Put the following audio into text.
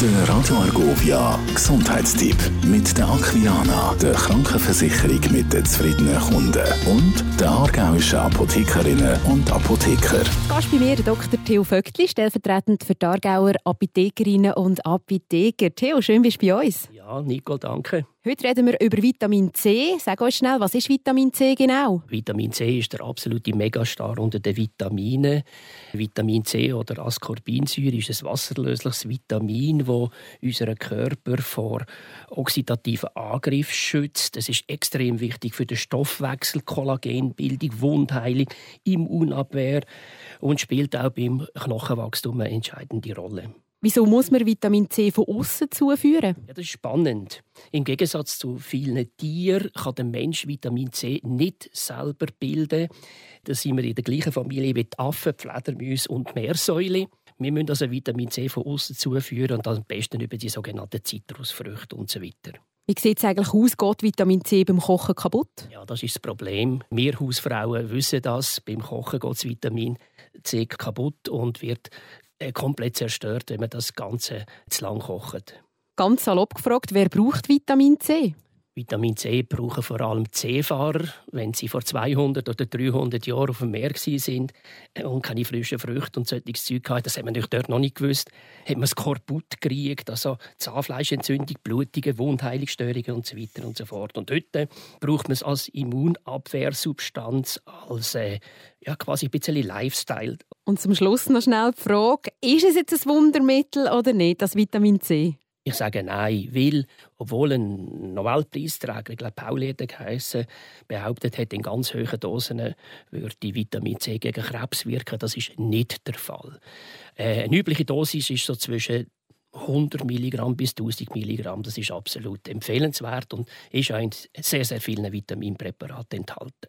Der Radio Argovia Gesundheitstipp mit der Aquiana, der Krankenversicherung mit den zufriedenen Kunden und der aargauischen Apothekerinnen und Apotheker. Gast bei mir Dr. Theo Vöckli, stellvertretend für die Aargauer Apothekerinnen und Apotheker. Theo, schön bist du bei uns. Ja, Nico, danke. Heute reden wir über Vitamin C. Sag uns schnell, was ist Vitamin C genau? Vitamin C ist der absolute Megastar unter den Vitaminen. Vitamin C oder Ascorbinsäure ist ein wasserlösliches Vitamin, das unseren Körper vor oxidativen Angriff schützt. Das ist extrem wichtig für den Stoffwechsel, Kollagenbildung, Wundheilung, Immunabwehr und spielt auch beim Knochenwachstum eine entscheidende Rolle. Wieso muss man Vitamin C von außen zuführen? Ja, das ist spannend. Im Gegensatz zu vielen Tieren kann der Mensch Vitamin C nicht selber bilden. Da sind wir in der gleichen Familie wie die Affen, die Fledermäuse und Meersäule. Wir müssen also Vitamin C von außen zuführen und am besten über die sogenannten Zitrusfrüchte und so weiter. Wie sieht es eigentlich aus? Geht Vitamin C beim Kochen kaputt? Ja, das ist das Problem. Wir Hausfrauen wissen das. Beim Kochen geht das Vitamin C kaputt und wird komplett zerstört, wenn man das Ganze zu lang kocht. Ganz salopp gefragt, wer braucht Vitamin C? Vitamin C brauchen vor allem Seefahrer, wenn sie vor 200 oder 300 Jahren auf dem Meer sind und keine frischen Früchte und solches Zeug hatten. Das haben wir dort noch nicht gewusst. Hat man das Korbut gekriegt, also Zahnfleischentzündung, blutige Wundheilungsstörungen und so weiter und so fort. Und dort braucht man es als Immunabwehrsubstanz, als äh, ja, quasi ein bisschen Lifestyle. Und zum Schluss noch schnell die Frage, ist es jetzt ein Wundermittel oder nicht, das Vitamin C? Ich sage nein, weil, obwohl ein Nobelpreisträger, ich glaube Pauli hat geheissen, behauptet hat, in ganz hohen Dosen würde Vitamin C gegen Krebs wirken. Das ist nicht der Fall. Äh, eine übliche Dosis ist so zwischen 100 Milligramm bis 1000 Milligramm. Das ist absolut empfehlenswert und ist auch in sehr, sehr vielen Vitaminpräparaten enthalten.